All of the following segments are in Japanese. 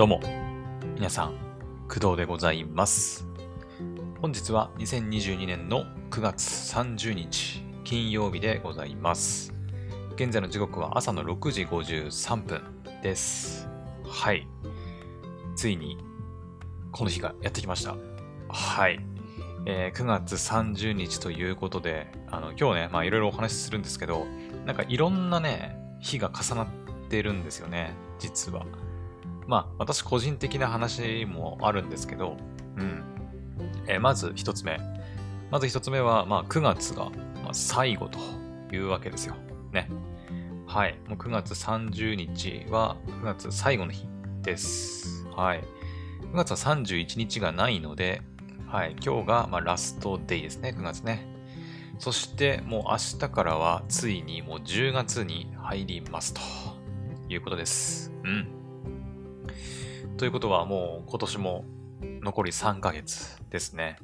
どうも、皆さん、工藤でございます。本日は2022年の9月30日、金曜日でございます。現在の時刻は朝の6時53分です。はい。ついに、この日がやってきました。はい。えー9月30日ということで、あの、今日ね、まあいろいろお話しするんですけど、なんかいろんなね、日が重なってるんですよね、実は。まあ、私個人的な話もあるんですけど、うん。えーまず一つ目。まず一つ目は、まあ、9月が、まあ、最後というわけですよ。ね。はい。もう9月30日は9月最後の日です。はい。9月は31日がないので、はい。今日が、まあ、ラストデイですね。9月ね。そして、もう明日からは、ついにもう10月に入りますということです。うん。ということはもう今年も残り3ヶ月ですね。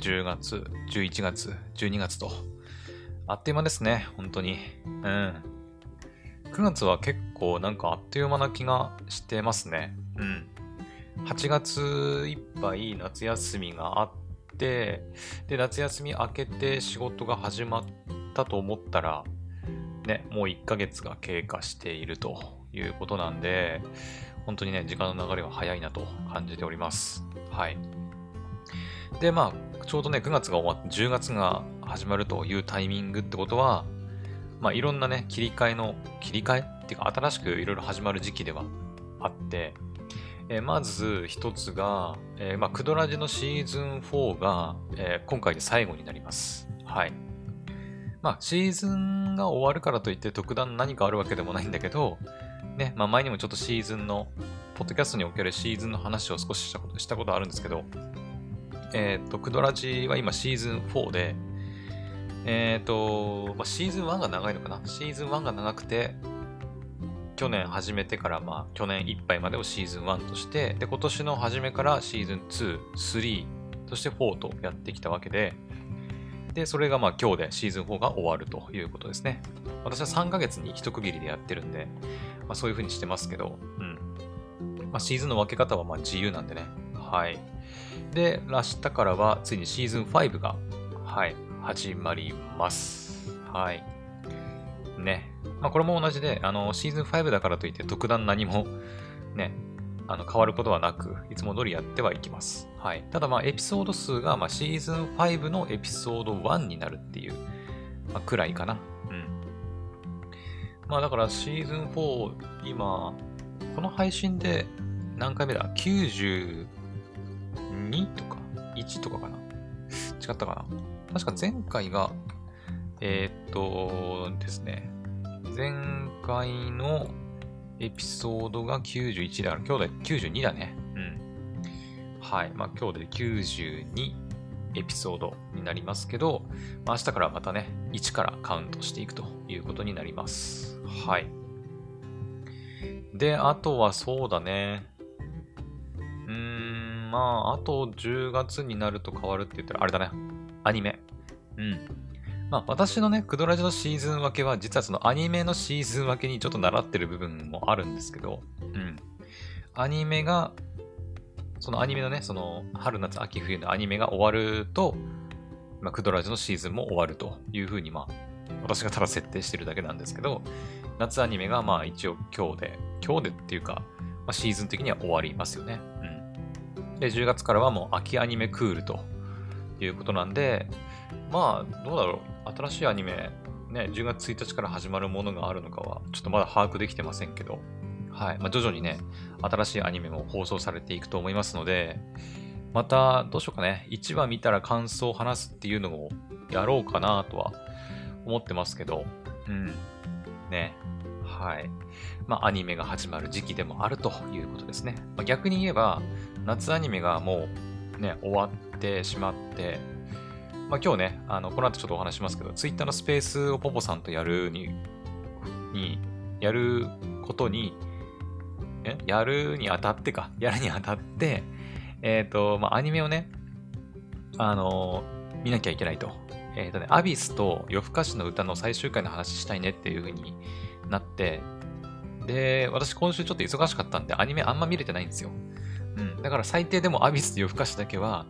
10月、11月、12月と。あっという間ですね、本当に。うん。9月は結構なんかあっという間な気がしてますね。うん。8月いっぱい夏休みがあって、で、夏休み明けて仕事が始まったと思ったら、ね、もう1ヶ月が経過しているということなんで、本当にね、時間の流れは早いなと感じております。はい。で、まあ、ちょうどね、9月が終わって10月が始まるというタイミングってことは、まあ、いろんなね、切り替えの、切り替えっていうか、新しくいろいろ始まる時期ではあって、えーまず一つが、えーまあ、クドラジのシーズン4が、えー今回で最後になります。はい。まあ、シーズンが終わるからといって特段何かあるわけでもないんだけど、ね、まあ前にもちょっとシーズンの、ポッドキャストにおけるシーズンの話を少ししたことしたことあるんですけど、えっ、と、クドラジは今シーズン4で、えっ、と、まあ、シーズン1が長いのかな？シーズン1が長くて、去年始めてから、まあ、去年いっぱいまでをシーズン1として、で、今年の初めからシーズン2、3、そして4とやってきたわけで、で、それがまあ今日でシーズン4が終わるということですね。私は3ヶ月に一区切りでやってるんで、まあ、そういう風にしてますけど、うん。まあ、シーズンの分け方はまあ自由なんでね。はい。で、明日からはついにシーズン5が、はい、始まります。はい。ね。まあ、これも同じで、あの、シーズン5だからといって特段何も、ね、あの変わることはなく、いつも通りやってはいきます。はい。ただまあ、エピソード数が、まあ、シーズン5のエピソード1になるっていう、まあ、くらいかな。まあ、だからシーズン4、今、この配信で何回目だ ?92 とか ?1 とかかな？違ったかな？確か前回が、えーっとですね、前回のエピソードが91だから、今日で92だね。うん。はい。まあ今日で92エピソードになりますけど、まあ、明日からまたね、1からカウントしていくということになります。はい。で、あとはそうだね。うーん、まあ、あと10月になると変わるって言ったら、あれだね。アニメ。うん。まあ、私のね、クドラジのシーズン分けは、実はそのアニメのシーズン分けにちょっと習ってる部分もあるんですけど、うん。アニメが、そのアニメのね、その春夏秋冬のアニメが終わると、まあ、クドラジのシーズンも終わるというふうに、まあ、私がただ設定してるだけなんですけど、夏アニメがまあ一応今日で、今日でっていうか、まあ、シーズン的には終わりますよね。うん。で、10月からはもう秋アニメクールということなんで、まあ、どうだろう。新しいアニメ、ね、10月1日から始まるものがあるのかは、ちょっとまだ把握できてませんけど、はい。まあ、徐々にね、新しいアニメも放送されていくと思いますので、また、どうしようかね。1話見たら感想を話すっていうのをやろうかなとは思ってますけど、うん。ね。はい。まあ、アニメが始まる時期でもあるということですね。まあ、逆に言えば、夏アニメがもうね、終わってしまって、まあ、今日ね、あの、この後ちょっとお話しますけど、ツイッターのスペースをポポさんとやるに、に、やることに、え？やるにあたってか、やるにあたって、えっ、と、まあ、アニメをね、あの見なきゃいけないと。えっ、とね、アビスと夜更かしの歌の最終回の話したいねっていう風になって、で、私今週ちょっと忙しかったんで、アニメあんま見れてないんですよ。うん。だから最低でもアビスと夜更かしだけは、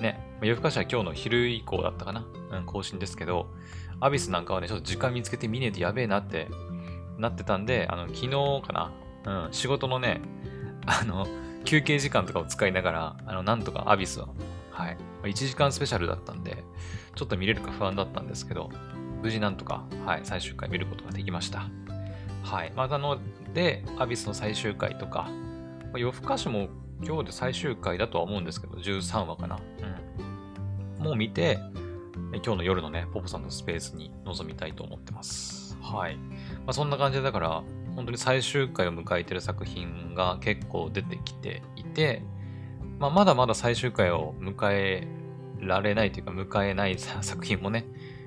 ね、夜更かしは今日の昼以降だったかな。うん、更新ですけど、アビスなんかはね、ちょっと時間見つけて見ねえとやべえなってなってたんで、あの、昨日かな。うん、仕事のね、あの、休憩時間とかを使いながら、あの、なんとかアビスは、はい。1時間スペシャルだったんで、ちょっと見れるか不安だったんですけど、無事なんとか、はい、最終回見ることができました。はい。まあ、なので、アビスの最終回とか、ま、夜更かしも今日で最終回だとは思うんですけど、13話かな。うん。もう見て、今日の夜のね、ポポさんのスペースに臨みたいと思ってます。はい。まあ、そんな感じで、だから、本当に最終回を迎えてる作品が結構出てきていて、まあ、まだまだ最終回を迎えられないというか、迎えない 作品もね、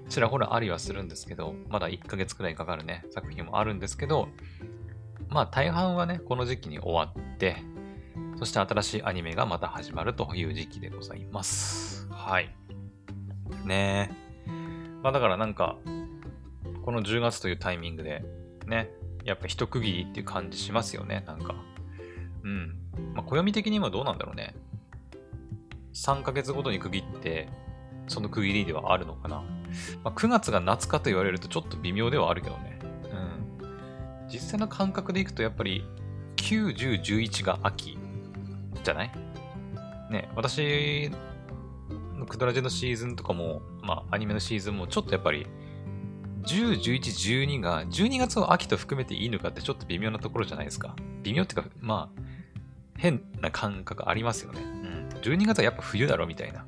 ちらほらありはするんですけど、まだ1ヶ月くらいかかるね、作品もあるんですけど、まあ大半はね、この時期に終わって、そして新しいアニメがまた始まるという時期でございます。はい。ねえ。まあだからなんか、この10月というタイミングで、ね、やっぱ一区切りっていう感じしますよね、なんか。うん。暦的にはどうなんだろうね。3ヶ月ごとに区切って、その区切りではあるのかな。まあ、9月が夏かと言われるとちょっと微妙ではあるけどね。うん。実際の感覚でいくとやっぱり9、10、11が秋じゃない？ね、私のクドラジェのシーズンとかも、まあアニメのシーズンもちょっとやっぱり10、11、12が12月を秋と含めていいのかってちょっと微妙なところじゃないですか。微妙っていうか、まあ変な感覚ありますよね。うん。12月はやっぱ冬だろみたいな。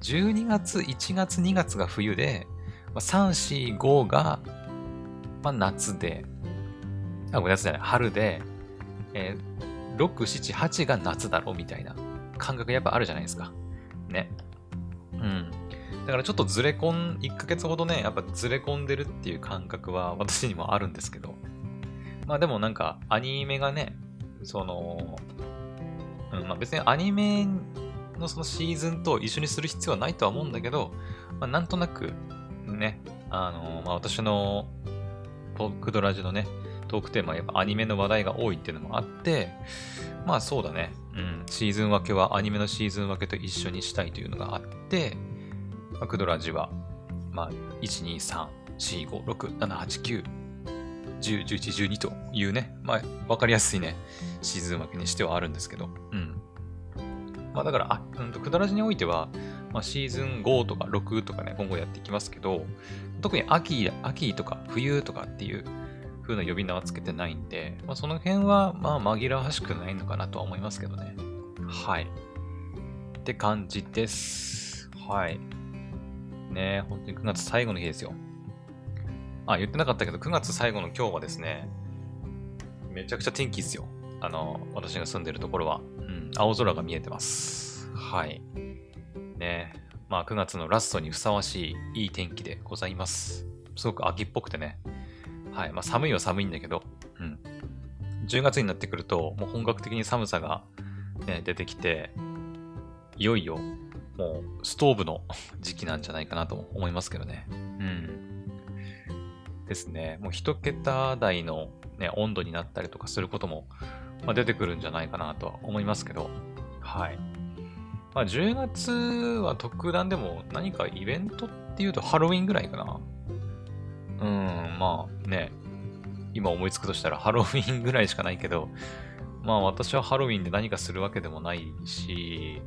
12月、1月、2月が冬で、まあ、3、4、5が、まあ、夏で、あ、ごめんなさい、春で、えー、6、7、8が夏だろうみたいな感覚やっぱあるじゃないですか。ね。うん。だからちょっとずれ込ん、1ヶ月ほどね、やっぱずれ込んでるっていう感覚は私にもあるんですけど。まあでもなんかアニメがね、その、うん、まあ別にアニメのそのシーズンと一緒にする必要はないとは思うんだけど、まあ、なんとなくね、あのまあ、私のトークドラジのね、トークテーマはやっぱアニメの話題が多いっていうのもあって、まあそうだね、うん、シーズン分けはアニメのシーズン分けと一緒にしたいというのがあって、まあ、クドラジは、まあ、1、2、3、4、5、6、7、8、9、10、11、12というね、まあ、わかりやすいね、シーズン分けにしてはあるんですけど、うん。まあだから、あ、うんと、くだらじにおいては、まあ、シーズン5とか6とかね、今後やっていきますけど、特に秋、秋とか冬とかっていう風な呼び名はつけてないんで、まあその辺は、まあ紛らわしくないのかなとは思いますけどね。はい。って感じです。はい。ね本当に9月最後の日ですよ。あ、言ってなかったけど、9月最後の今日はですね、めちゃくちゃ天気ですよ。あの、私が住んでるところは。うん青空が見えてます。はい。ねまあ9月のラストにふさわしいいい天気でございます。すごく秋っぽくてね。はい。まあ寒いは寒いんだけど、うん。10月になってくると、もう本格的に寒さが、ね、出てきて、いよいよ、もうストーブの時期なんじゃないかなと思いますけどね。うん。ですね。もう一桁台の、ね、温度になったりとかすることもまあ、出てくるんじゃないかなとは思いますけど、はい。まあ、10月は特段でも何かイベントっていうとハロウィンぐらいかな。うん、まあね、今思いつくとしたらハロウィンぐらいしかないけど、まあ私はハロウィンで何かするわけでもないし、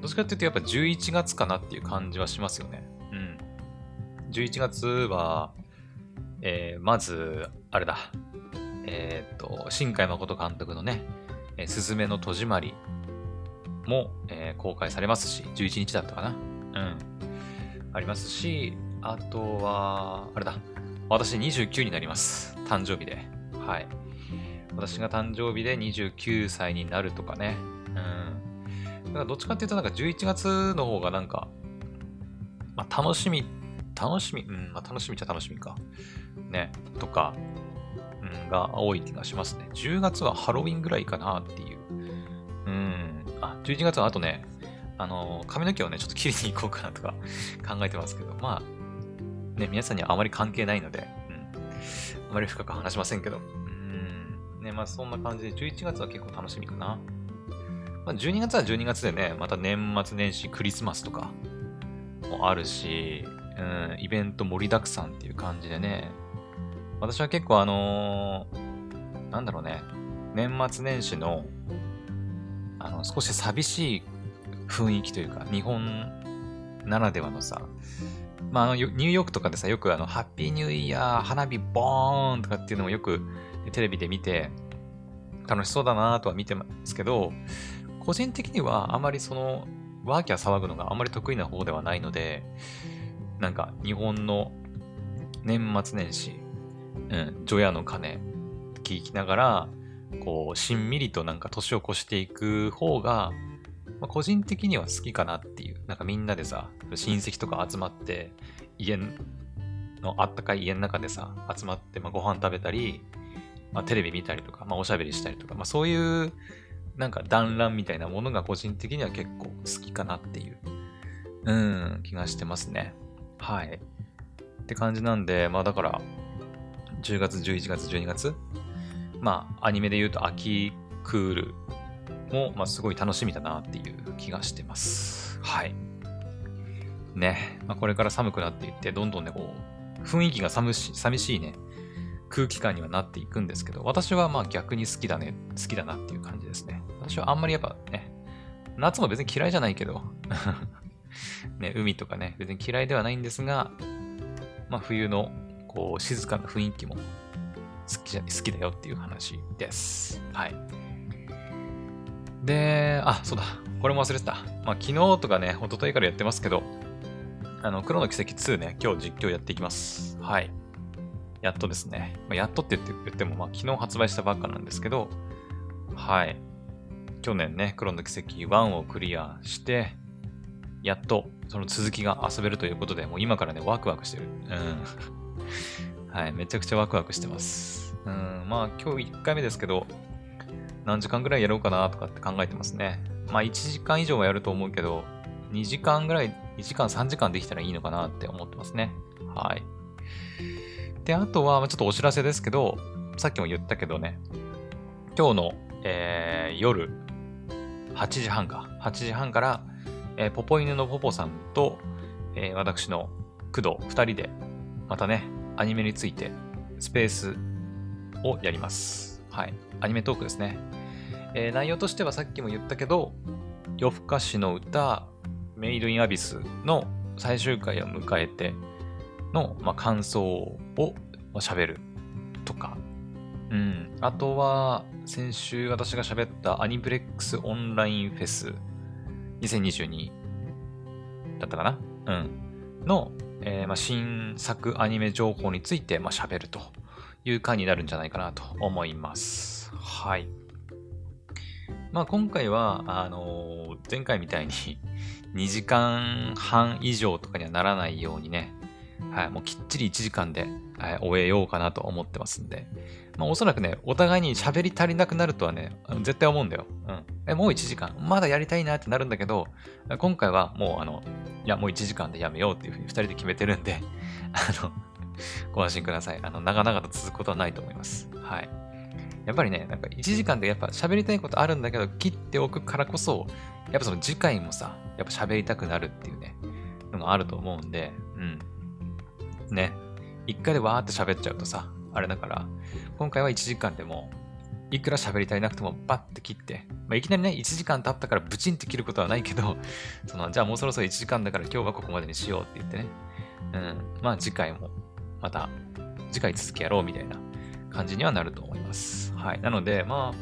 どっちかっていうとやっぱ11月かなっていう感じはしますよね。うん。11月は、えー、まず、あれだ、えっ、と、新海誠監督のね、えー、すずめの戸締まりも、えー、公開されますし、11日だったかな。うん。ありますし、あとは、あれだ。私29になります。誕生日で。はい。私が誕生日で29歳になるとかね。うん。だからどっちかっていうとなんか11月の方がなんか、まあ楽しみ、楽しみ、うん、まあ楽しみっちゃ楽しみか。ね。とか、うんが多い気がしますね。10月はハロウィンぐらいかなっていう。うん。あ、11月はあとね、あの、髪の毛をね、ちょっと切りに行こうかなとか 考えてますけど、まあ、ね、皆さんにはあまり関係ないので、うん。あまり深く話しませんけど。うん。ね、まあそんな感じで、11月は結構楽しみかな。まあ、12月は12月でね、また年末年始クリスマスとかもあるし、うん、イベント盛りだくさんっていう感じでね、私は結構あのー、なんだろうね、年末年始の、あの、少し寂しい雰囲気というか、日本ならではのさ、まあ、あの、ニューヨークとかでさ、よくあの、ハッピーニューイヤー、花火ボーンとかっていうのもよくテレビで見て、楽しそうだなとは見てますけど、個人的にはあまりその、ワーキャー騒ぐのがあまり得意な方ではないので、なんか日本の年末年始、うん、除夜の鐘聞きながら、こう、しんみりとなんか年を越していく方が、まあ、個人的には好きかなっていう。なんかみんなでさ、親戚とか集まって、家のあったかい家の中でさ、集まって、まあ、ご飯食べたり、まあ、テレビ見たりとか、まあ、おしゃべりしたりとか、まあ、そういうなんか団らんみたいなものが個人的には結構好きかなっていう、うん、気がしてますね。はい。って感じなんで、まあだから、10月、11月、12月、まあアニメで言うと秋クールも、まあすごい楽しみだなっていう気がしてます。はい。ね。まあ、これから寒くなっていって、どんどんね、こう、雰囲気が寂し寂しいね、空気感にはなっていくんですけど、私はまあ逆に好きだね、好きだなっていう感じですね。私はあんまりやっぱね、夏も別に嫌いじゃないけどね、海とかね、別に嫌いではないんですが、まあ冬のこう静かな雰囲気も好きじゃ好きだよっていう話です。はい。で、あ、そうだ。これも忘れてた。まあ昨日とかね、一昨日からやってますけど、あの、黒の奇跡2ね、今日実況やっていきます。はい。やっとですね。まあ、やっとって言っても、まあ昨日発売したばっかなんですけど、はい。去年ね、黒の奇跡1をクリアして、やっとその続きが遊べるということで、もう今からね、ワクワクしてる。うん。はい、めちゃくちゃワクワクしてます。うん、まあ今日1回目ですけど、何時間ぐらいやろうかなとかって考えてますね。まあ1時間以上はやると思うけど、2時間ぐらい、2時間3時間できたらいいのかなって思ってますね。はい。で、あとは、ちょっとお知らせですけど、さっきも言ったけどね、今日の、えー、夜、8時半か。8時半から、えー、ポポ犬のポポさんと、えー、私の工藤2人で、またね、アニメについてスペースをやります。はい。アニメトークですね。えー、内容としてはさっきも言ったけど、夜更かしの歌、メイドインアビスの最終回を迎えての、まあ、感想を喋るとか、うん。あとは、先週私が喋ったアニプレックスオンラインフェス2022だったかな？うん。の、えー、まあ、新作アニメ情報について、まあ、喋るという回になるんじゃないかなと思います。はい。まあ、今回は、あのー、前回みたいに 2時間半以上とかにはならないようにね、はい、もうきっちり1時間で、はい、終えようかなと思ってますんで、まあ、おそらくね、お互いに喋り足りなくなるとはね、絶対思うんだよ。うん。え、もう1時間、まだやりたいなってなるんだけど、今回はもうあの、いや、もう1時間でやめようっていうふうに2人で決めてるんで、あの、ご安心ください。あの、長々と続くことはないと思います。はい。やっぱりね、なんか1時間でやっぱ喋りたいことあるんだけど、切っておくからこそ、やっぱその次回もさ、やっぱ喋りたくなるっていうね、のがあると思うんで、うん。ね。一回でわーって喋っちゃうとさ、あれだから、今回は1時間でも、いくら喋り足りなくてもバッて切って、まあ、いきなりね、1時間経ったからブチンって切ることはないけど、その、じゃあもうそろそろ1時間だから今日はここまでにしようって言ってね、うん、まあ次回も、また、次回続きやろうみたいな感じにはなると思います。はい。なので、まあ、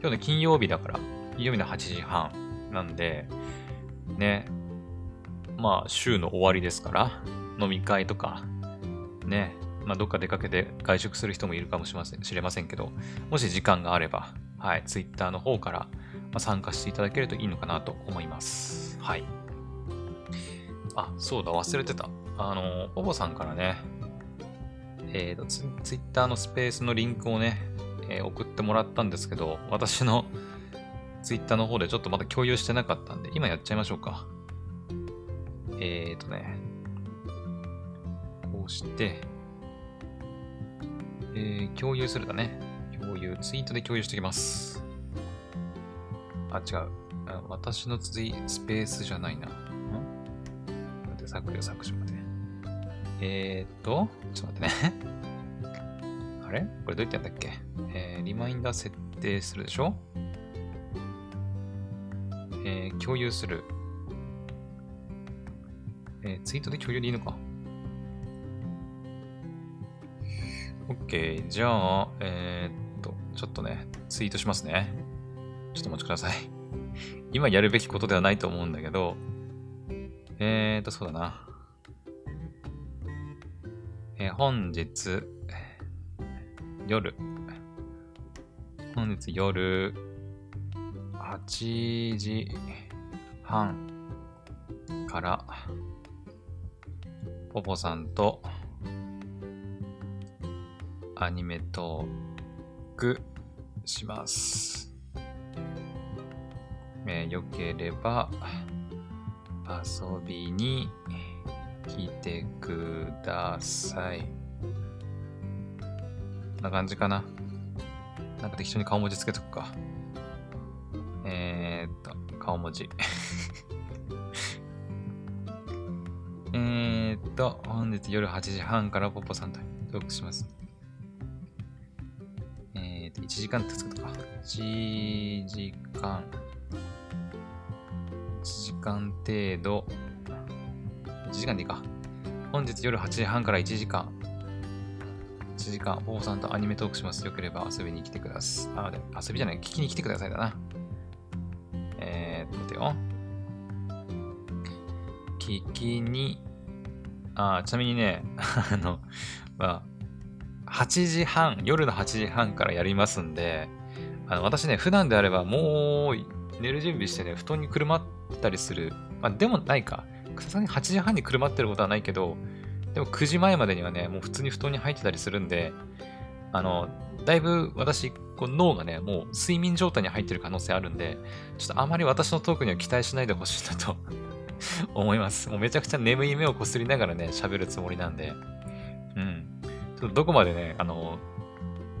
今日の金曜日だから、金曜日の8時半なんで、ね、まあ週の終わりですから、飲み会とか、ね、まあ、どっか出かけて外食する人もいるかもしれませんけど、もし時間があれば、はい、Twitter の方から、参加していただけるといいのかなと思います。はい。あ、そうだ、忘れてた。あの、ポポさんからね、えっ、ー、とツ、ツイッターのスペースのリンクをね、えー、送ってもらったんですけど、私のツイッターの方でちょっとまだ共有してなかったんで、今やっちゃいましょうか。えっ、ー、とね、して、えー、共有するだね。共有、ツイートで共有しておきます。あ、違う。あ私のツイスペースじゃないな。ん待って、削除削除まで。えーっと、ちょっと待ってね。あれ？これどうやってやったっけ？えー、リマインダー設定するでしょ？えー、共有する。えー、ツイートで共有でいいのか？?OK。じゃあ、えー、っと、ちょっとね、ツイートしますね。ちょっとお待ちください。今やるべきことではないと思うんだけど、えーと、そうだな。えー、本日、夜、本日夜、8時半から、ポポさんとアニメトークします。えー、よければ遊びに来てください。こんな感じかな。なんか適当に顔文字つけとくか。えー、っと、顔文字。えっと、本日夜8時半からポポさんとトークします。1時間ってつくとか。1時間。1時間程度。1時間でいいか。本日夜8時半から1時間。1時間、ポポさんとアニメトークします。よければ遊びに来てください。あ、で遊びじゃない、聞きに来てくださいだな。えー、っと、待てよ。聞きに、あ、ちなみにね、あの、まあ、8時半、夜の8時半からやりますんで、あの私ね、普段であればもう寝る準備してね、布団にくるまったりする。まあ、でもないか。さすがに8時半にくるまってることはないけど、でも9時前までにはね、もう普通に布団に入ってたりするんで、あの、だいぶ私、こう脳がね、もう睡眠状態に入ってる可能性あるんで、ちょっとあまり私のトークには期待しないでほしいなと 思います。もうめちゃくちゃ眠い目をこすりながらね、喋るつもりなんで、どこまでね、あの、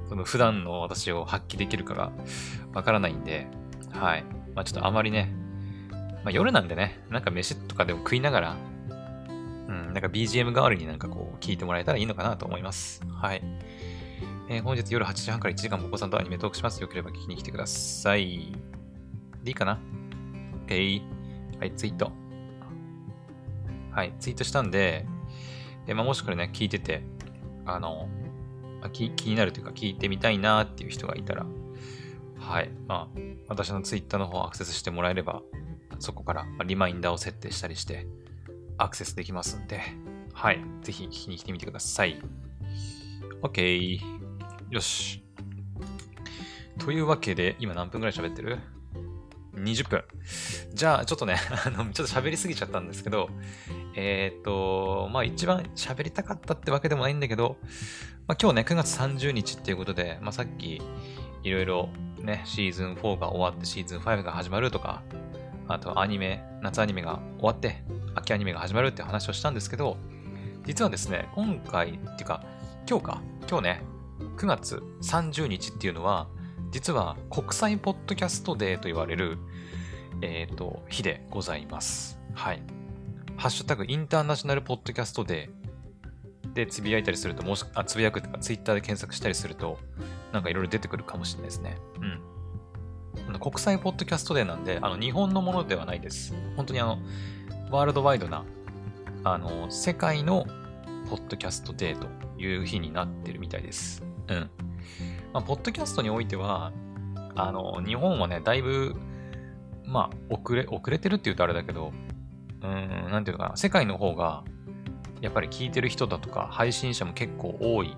その普段の私を発揮できるかがわからないんで、はい。まあちょっとあまりね、まあ夜なんでね、なんか飯とかでも食いながら、うん、なんか BGM 代わりになんかこう聞いてもらえたらいいのかなと思います。はい。えー、本日夜8時半から1時間もお子さんとアニメトークします。よければ聞きに来てください。でいいかな ?OK。はい、ツイート。はい、ツイートしたんで、えまあ、もしこれね、聞いてて、あの、気気になるというか聞いてみたいなっていう人がいたら、はい、まあ、私のツイッターの方アクセスしてもらえれば、そこからリマインダーを設定したりして、アクセスできますんで、はい。ぜひ聞きに来てみてください。OK。よし。というわけで、今何分くらい喋ってる？?20 分。じゃあ、ちょっとね、あの、ちょっと喋りすぎちゃったんですけど、えっ、と、まあ一番喋りたかったってわけでもないんだけど、まあ今日ね、9月30日っていうことで、まあさっき、いろいろね、シーズン4が終わってシーズン5が始まるとか、あとアニメ、夏アニメが終わって、秋アニメが始まるって話をしたんですけど、実はですね、今回、っていうか、今日か、今日ね、9月30日っていうのは、実は国際ポッドキャストデーと言われる、え、ー、と、日でございます。はい。ハッシュタグインターナショナルポッドキャストデーでつぶやいたりすると、もし、あ、つぶやくとか、ツイッターで検索したりすると、なんかいろいろ出てくるかもしれないですね。うん。国際ポッドキャストデーなんで、あの、日本のものではないです。本当にあの、ワールドワイドな、あの、世界のポッドキャストデーという日になってるみたいです。うん。まあ、ポッドキャストにおいては、あの、日本はね、だいぶ、まあ、遅れ、遅れてるって言うとあれだけど、うん、なんていうのかな、世界の方が、やっぱり聞いてる人だとか、配信者も結構多い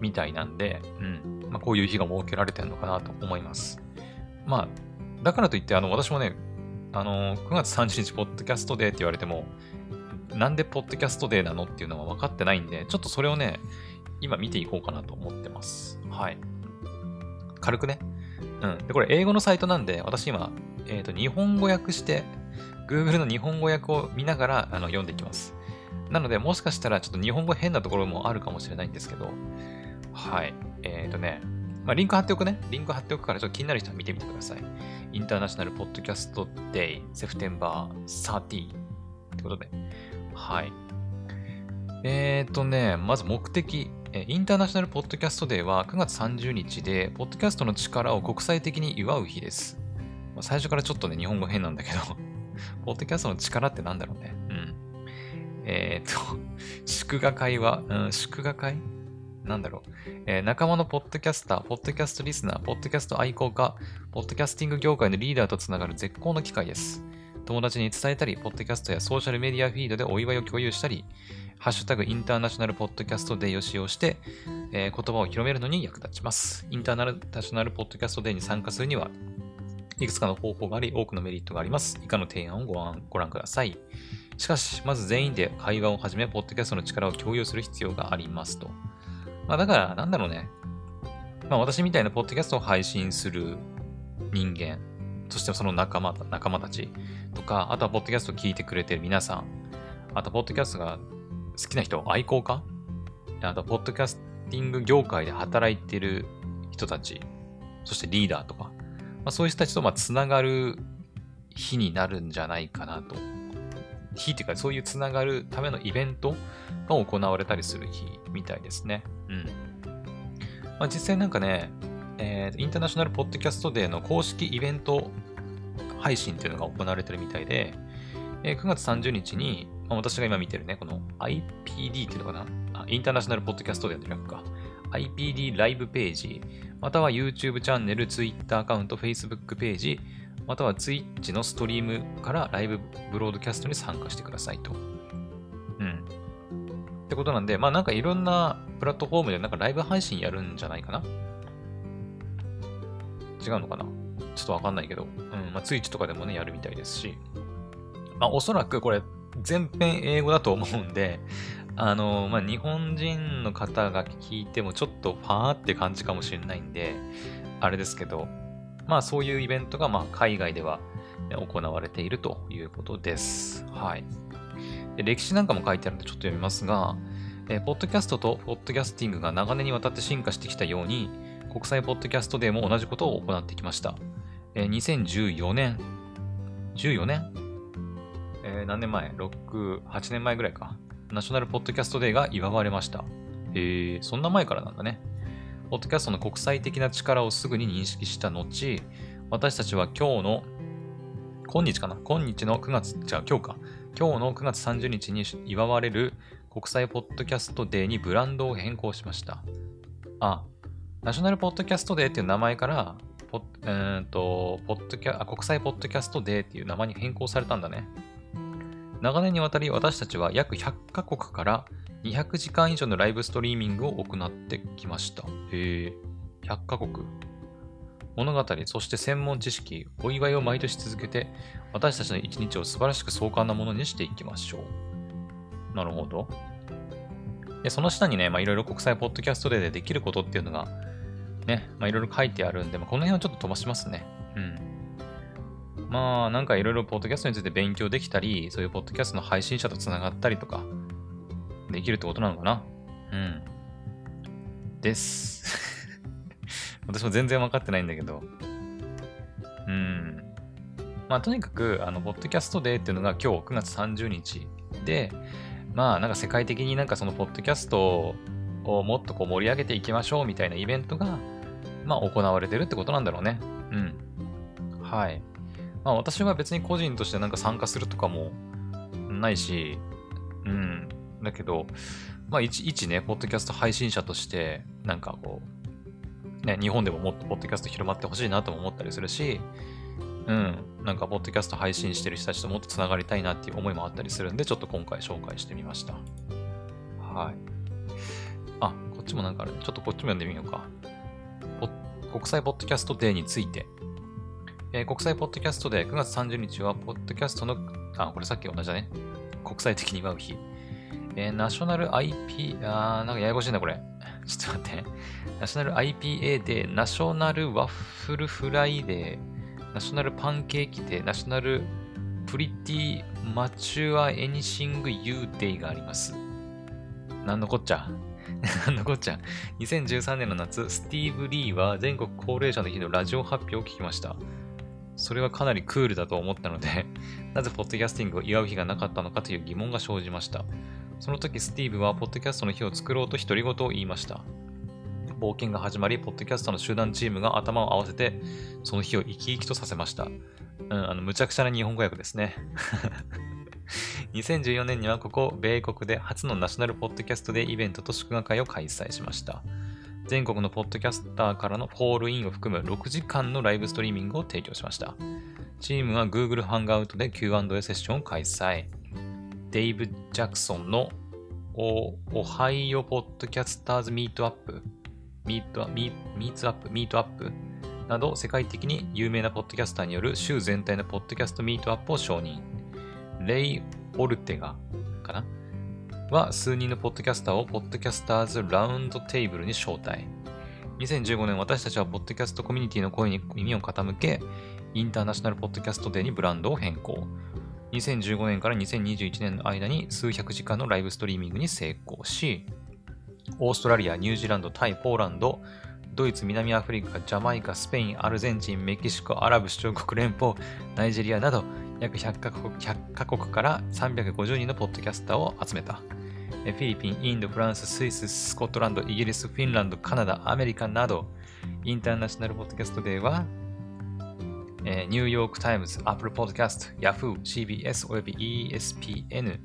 みたいなんで、うん、まあ、こういう日が設けられてるのかなと思います。まあ、だからといって、あの、私もね、あの、9月30日、ポッドキャストデーって言われても、なんでポッドキャストデーなのっていうのは分かってないんで、ちょっとそれをね、今見ていこうかなと思ってます。はい。軽くね。うん。で、これ英語のサイトなんで、私今、えっ、ー、と、日本語訳して、Google の日本語訳を見ながらあの読んでいきます。なので、もしかしたらちょっと日本語変なところもあるかもしれないんですけど、はい。えっ、ー、とね、まあ、リンク貼っておくね。リンク貼っておくから、ちょっと気になる人は見てみてください。インターナショナルポッドキャストデイ、セプテンバー30ってことで。はい。えっ、ー、とね、まず目的。インターナショナルポッドキャストデーは9月30日で、ポッドキャストの力を国際的に祝う日です。最初からちょっとね、日本語変なんだけど ポッドキャストの力ってなんだろうね。うん。えっ、と、祝賀会は、うん、祝賀会？なんだろう、えー、仲間のポッドキャスター、ポッドキャストリスナー、ポッドキャスト愛好家、ポッドキャスティング業界のリーダーとつながる絶好の機会です。友達に伝えたり、ポッドキャストやソーシャルメディアフィードでお祝いを共有したり、ハッシュタグインターナショナルポッドキャストデーを使用して、えー、言葉を広めるのに役立ちます。インターナショナルポッドキャストデーに参加するには、いくつかの方法があり、多くのメリットがあります。以下の提案をごご覧ください。しかし、まず全員で会話を始め、ポッドキャストの力を共有する必要がありますと。まあだから、なんだろうね。まあ私みたいなポッドキャストを配信する人間、そしてその仲間、仲間たちとか、あとはポッドキャストを聞いてくれてる皆さん、あとポッドキャストが好きな人、愛好家？あと、ポッドキャスティング業界で働いてる人たち、そしてリーダーとか、まあ、そういう人たちとまつながる日になるんじゃないかなと。日っていうか、そういうつながるためのイベントが行われたりする日みたいですね。うん。まあ、実際なんかね、えー、インターナショナルポッドキャストデーの公式イベント配信っていうのが行われてるみたいで、えー、9月30日に、まあ、私が今見てるね、この IPD っていうのかな？あインターナショナルポッドキャストデーの略か。IPD ライブページ、または YouTube チャンネル、Twitter アカウント、Facebook ページ、または Twitch のストリームからライブブロードキャストに参加してくださいと。うん。ってことなんで、まあなんかいろんなプラットフォームでなんかライブ配信やるんじゃないかな？違うのかな？ちょっとわかんないけど。うん。まあ Twitch とかでもね、やるみたいですし。まあおそらくこれ全編英語だと思うんで、あのまあ日本人の方が聞いてもちょっとファーって感じかもしれないんで、あれですけど、まあそういうイベントがまあ海外では行われているということです。はい。歴史なんかも書いてあるんでちょっと読みますが、え、ポッドキャストとポッドキャスティングが長年にわたって進化してきたように、国際ポッドキャストデーも同じことを行ってきました。えー、2014年、14年何年前 ?6、8年前ぐらいか。ナショナルポッドキャストデーが祝われました。え、そんな前からなんだね。ポッドキャストの国際的な力をすぐに認識した後、私たちは今日の、今日かな今日の9月、じゃあ今日か。今日の9月30日に祝われる国際ポッドキャストデーにブランドを変更しました。あ、ナショナルポッドキャストデーっていう名前から、ポえーとポッドキャあ国際ポッドキャストデーっていう名前に変更されたんだね。長年にわたり私たちは約100カ国から200時間以上のライブストリーミングを行ってきました。へえ、100カ国。物語、そして専門知識、お祝いを毎年続けて、私たちの一日を素晴らしく壮観なものにしていきましょう。なるほど。で、その下にね、まあ、いろいろ国際ポッドキャストデーでできることっていうのが、ね、まあ、いろいろ書いてあるんで、まあ、この辺はちょっと飛ばしますね。うん。まあ、なんかいろいろポッドキャストについて勉強できたり、そういうポッドキャストの配信者とつながったりとか、できるってことなのかな？うん。です。私も全然分かってないんだけど。うん。まあ、とにかく、あの、ポッドキャストデーっていうのが今日9月30日で、まあ、なんか世界的になんかそのポッドキャストをもっとこう盛り上げていきましょうみたいなイベントが、まあ、行われてるってことなんだろうね。うん。はい。まあ、私は別に個人としてなんか参加するとかもないし、うん。だけど、まあ一、一ね、ポッドキャスト配信者として、なんかこう、ね、日本でももっとポッドキャスト広まってほしいなとも思ったりするし、うん、なんか、ポッドキャスト配信してる人たちともっとつながりたいなっていう思いもあったりするんで、ちょっと今回紹介してみました。はい。あ、こっちもなんかある。ねちょっとこっちも読んでみようか。国際ポッドキャストデーについて。えー、国際ポッドキャストデー9月30日は、ポッドキャストの、あ、これさっき同じだね。国際的に祝う日。えー、 National IP、あー、なんかややこしいな、これ。ちょっと待って。 National IPA Day、 National Waffle Friday、 National Pancake Day、 National Pretty Much Anything You Day があります。なんのこっちゃ。なんのこっちゃ。2013年の夏、スティーブ・リーは全国高齢者の日のラジオ発表を聞きました。それはかなりクールだと思ったので なぜポッドキャスティングを祝う日がなかったのかという疑問が生じました。その時、スティーブはポッドキャストの日を作ろうと独り言を言いました。冒険が始まり、ポッドキャストの集団チームが頭を合わせて、その日を生き生きとさせました。うん、あの、むちゃくちゃな日本語訳ですね。2014年にはここ、米国で初のナショナルポッドキャストデーイベントと祝賀会を開催しました。全国のポッドキャスターからのコールインを含む6時間のライブストリーミングを提供しました。チームは Google Hangout で Q&A セッションを開催。デイブ・ジャクソンの Ohio Podcasters Meetup、ミートミーツアップ、ミートアップなど世界的に有名なポッドキャスターによる週全体のポッドキャストミートアップを承認。レイ・オルテガかな？は数人のポッドキャスターをポッドキャスターズラウンドテーブルに招待。2015年私たちはポッドキャストコミュニティの声に耳を傾け、インターナショナルポッドキャストデーにブランドを変更。2015年から2021年の間に数百時間のライブストリーミングに成功し、オーストラリア、ニュージーランド、タイ、ポーランド、ドイツ、南アフリカ、ジャマイカ、スペイン、アルゼンチン、メキシコ、アラブ首長国連邦、ナイジェリアなど約100カ国 ,100 カ国から350人のポッドキャスターを集めた。フィリピン、インド、フランス、スイス、スコットランド、イギリス、フィンランド、カナダ、アメリカなど、 International Podcast Day は、えー、ニューヨークタイムズ、アップルポッドキャスト、ヤフー、CBS および ESPN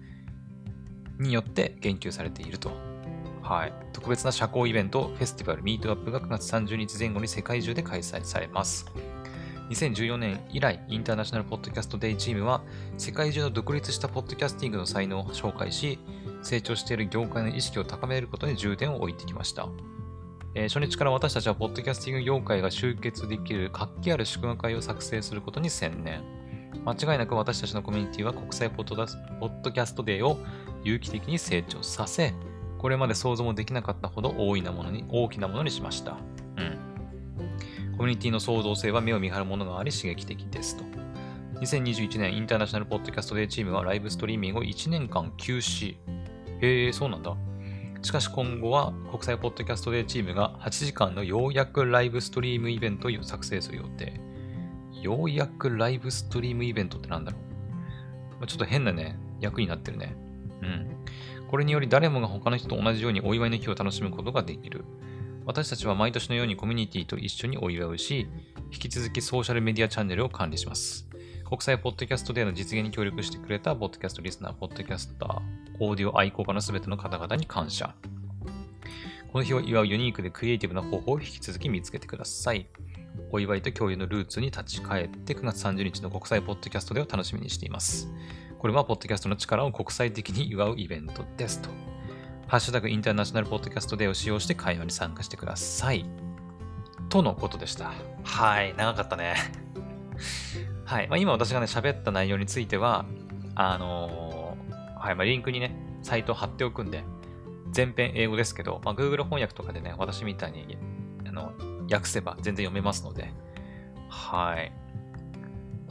によって言及されていると。はい。特別な社交イベント、フェスティバル、ミートアップが9月30日前後に世界中で開催されます。2014年以来、インターナショナルポッドキャストデイチームは、世界中の独立したポッドキャスティングの才能を紹介し、成長している業界の意識を高めることに重点を置いてきました。えー、初日から私たちは、ポッドキャスティング業界が集結できる活気ある祝賀会を作成することに専念。間違いなく私たちのコミュニティは国際ポッドキャストデーを有機的に成長させ、これまで想像もできなかったほど大いなものに大きなものにしました。うん。コミュニティの創造性は目を見張るものがあり刺激的ですと。2021年インターナショナルポッドキャストデーチームはライブストリーミングを1年間休止。へえ、そうなんだ。しかし今後は国際ポッドキャストデーチームが8時間のようやくライブストリームイベントを作成する予定。ようやくライブストリームイベントってなんだろうちょっと変なね、役になってるね。うん。これにより誰もが他の人と同じようにお祝いの日を楽しむことができる。私たちは毎年のようにコミュニティと一緒にお祝いをし、引き続きソーシャルメディアチャンネルを管理します。国際ポッドキャストデーの実現に協力してくれたポッドキャストリスナー、ポッドキャスター、オーディオ愛好家のすべての方々に感謝。この日を祝うユニークでクリエイティブな方法を引き続き見つけてください。お祝いと共有のルーツに立ち返って9月30日の国際ポッドキャストデーを楽しみにしています。これはポッドキャストの力を国際的に祝うイベントですと。ハッシュタグインターナショナルポッドキャストデーを使用して会話に参加してください。とのことでした。はい、長かったね。はい、まあ、今私がね、喋った内容については、あのー、はい、まあ、リンクにね、サイトを貼っておくんで、全編英語ですけど、まあ、Google 翻訳とかでね、私みたいに、あの、訳せば全然読めますので、はい。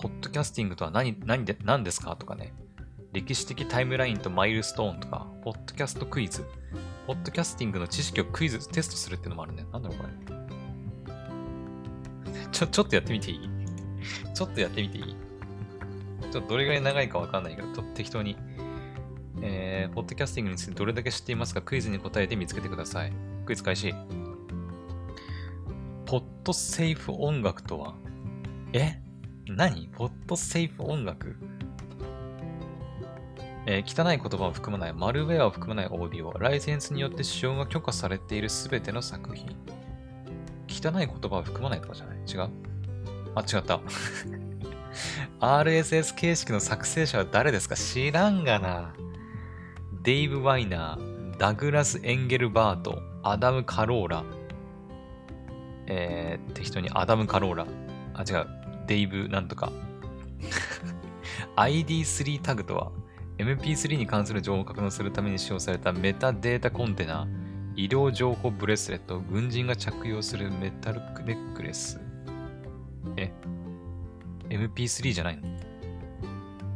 ポッドキャスティングとは何、何で、何ですかとかね、歴史的タイムラインとマイルストーンとか、ポッドキャストクイズ、ポッドキャスティングの知識をクイズ、テストするっていうのもあるね。なんだろうこれ。ちょ、ちょっとやってみていい？ちょっとやってみていい？ちょっとどれぐらい長いかわかんないけど、適当に。えー、ポッドキャスティングについてどれだけ知っていますか？クイズに答えて見つけてください。クイズ開始。ポッドセーフ音楽とは？え？何？ポッドセーフ音楽？えー、汚い言葉を含まない、マルウェアを含まないオーディオ、ライセンスによって使用が許可されているすべての作品。汚い言葉を含まないとかじゃない？違う？あ、違った。RSS 形式の作成者は誰ですか？知らんがな。デイブ・ワイナー、ダグラス・エンゲルバート、アダム・カローラ。えー、適当にアダム・カローラ。あ、違う。デイブ・なんとか。ID3 タグとは、MP3 に関する情報を確認するために使用されたメタデータコンテナ、医療情報ブレスレット、軍人が着用するメタルネックレス。え ?MP3 じゃないの？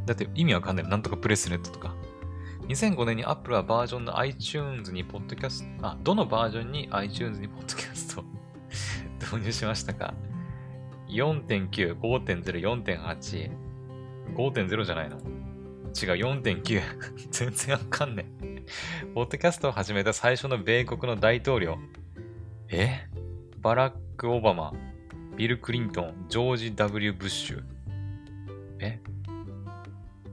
だって意味わかんないなんとかブレスレットとか。2005年に Apple はバージョンの iTunes にポッドキャスト、あ、どのバージョンに iTunes にポッドキャスト 導入しましたか ?4.9、5.0、4.8、5.0じゃないの？違う、4.9。全然わかんねえ。ポッドキャストを始めた最初の米国の大統領。え？バラック・オバマ、ビル・クリントン、ジョージ・ W・ ブッシュ。え？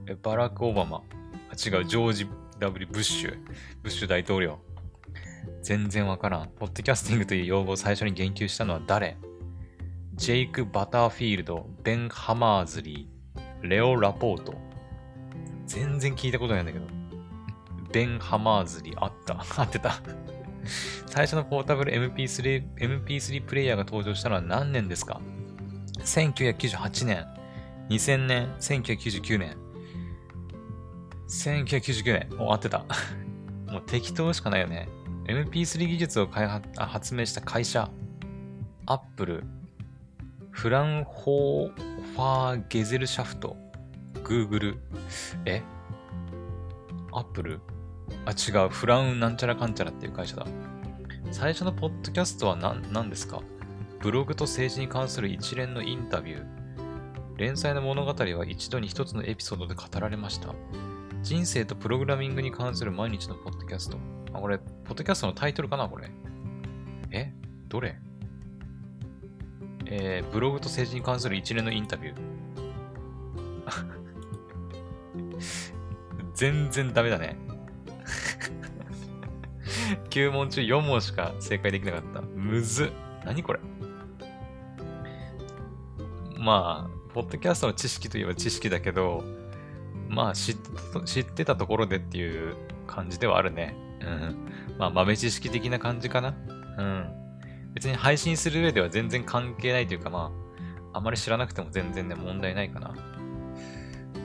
えバラック・オバマ。あ、違う、ジョージ・ W・ ブッシュ。ブッシュ大統領。全然わからん。ポッドキャスティングという用語を最初に言及したのは誰？ジェイク・バターフィールド、ベン・ハマーズリー、レオ・ラポート。全然聞いたことないんだけど。ベン・ハマーズリー、あった。合ってた。最初のポータブル MP3, MP3 プレイヤーが登場したのは何年ですか ?1998 年、2000年、1999年。1999年。もう合ってた。もう適当しかないよね。MP3 技術を開発発明した会社。アップル。フランホーファーゲゼルシャフト。グーグル。え？アップルあ、違う。フラウンなんちゃらかんちゃらっていう会社だ。最初のポッドキャストは何何ですか？ブログと政治に関する一連のインタビュー。連載の物語は一度に一つのエピソードで語られました。人生とプログラミングに関する毎日のポッドキャスト。あ、これ、ポッドキャストのタイトルかな？これ。え？どれ？えー、ブログと政治に関する一連のインタビュー。全然ダメだね。9問中4問しか正解できなかった。むず何これ？まあ、ポッドキャストの知識といえば知識だけど、まあ知ってたところでっていう感じではあるね。うん。まあ豆知識的な感じかな。うん。別に配信する上では全然関係ないというかまあ、あまり知らなくても全然ね、問題ないかな。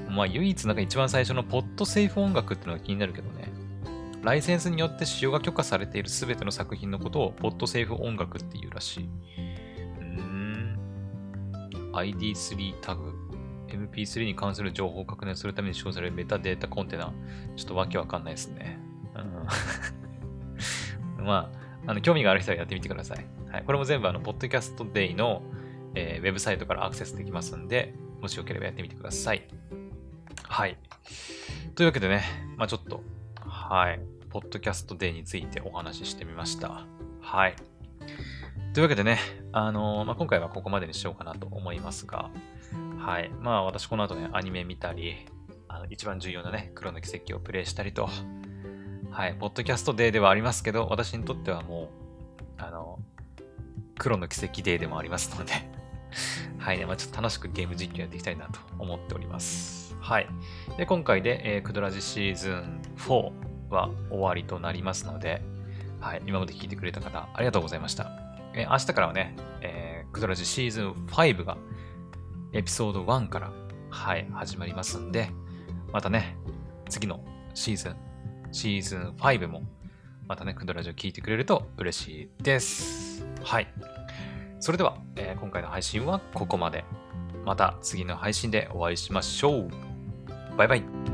まあ唯一なんか一番最初のポッドセーフ音楽っていうのが気になるけどね。ライセンスによって使用が許可されているすべての作品のことをポッドセーフ音楽っていうらしい。うん。ID3 タグ。MP3 に関する情報を確認するために使用されるメタデータコンテナ。ちょっとわけわかんないですね。うん、まあ、あの興味がある人はやってみてください。はい、これも全部あの、ポッドキャストデイの、えー、ウェブサイトからアクセスできますんで、もしよければやってみてください。はい。というわけでね、まあちょっと、はい。ポッドキャストデーについてお話ししてみました。はい。というわけでね、あのー、まあ、今回はここまでにしようかなと思いますが、はい。まあ私この後ね、アニメ見たり、あの一番重要なね、黒の奇跡をプレイしたりと、はい。ポッドキャストデーではありますけど、私にとってはもう、あの、黒の奇跡デーでもありますので はいね、まあ、ちょっと楽しくゲーム実況やっていきたいなと思っております。はい。で、今回で、えー、クドラジシーズン4は終わりとなりますので、はい、今まで聞いてくれた方、ありがとうございました。えー、明日からはね、えー、クドラジシーズン5がエピソード1から、はい、始まりますんで、またね、次のシーズン、シーズン5も、またね、クドラジを聞いてくれると嬉しいです。はい。それでは、えー、今回の配信はここまで。また次の配信でお会いしましょう。バイバイ。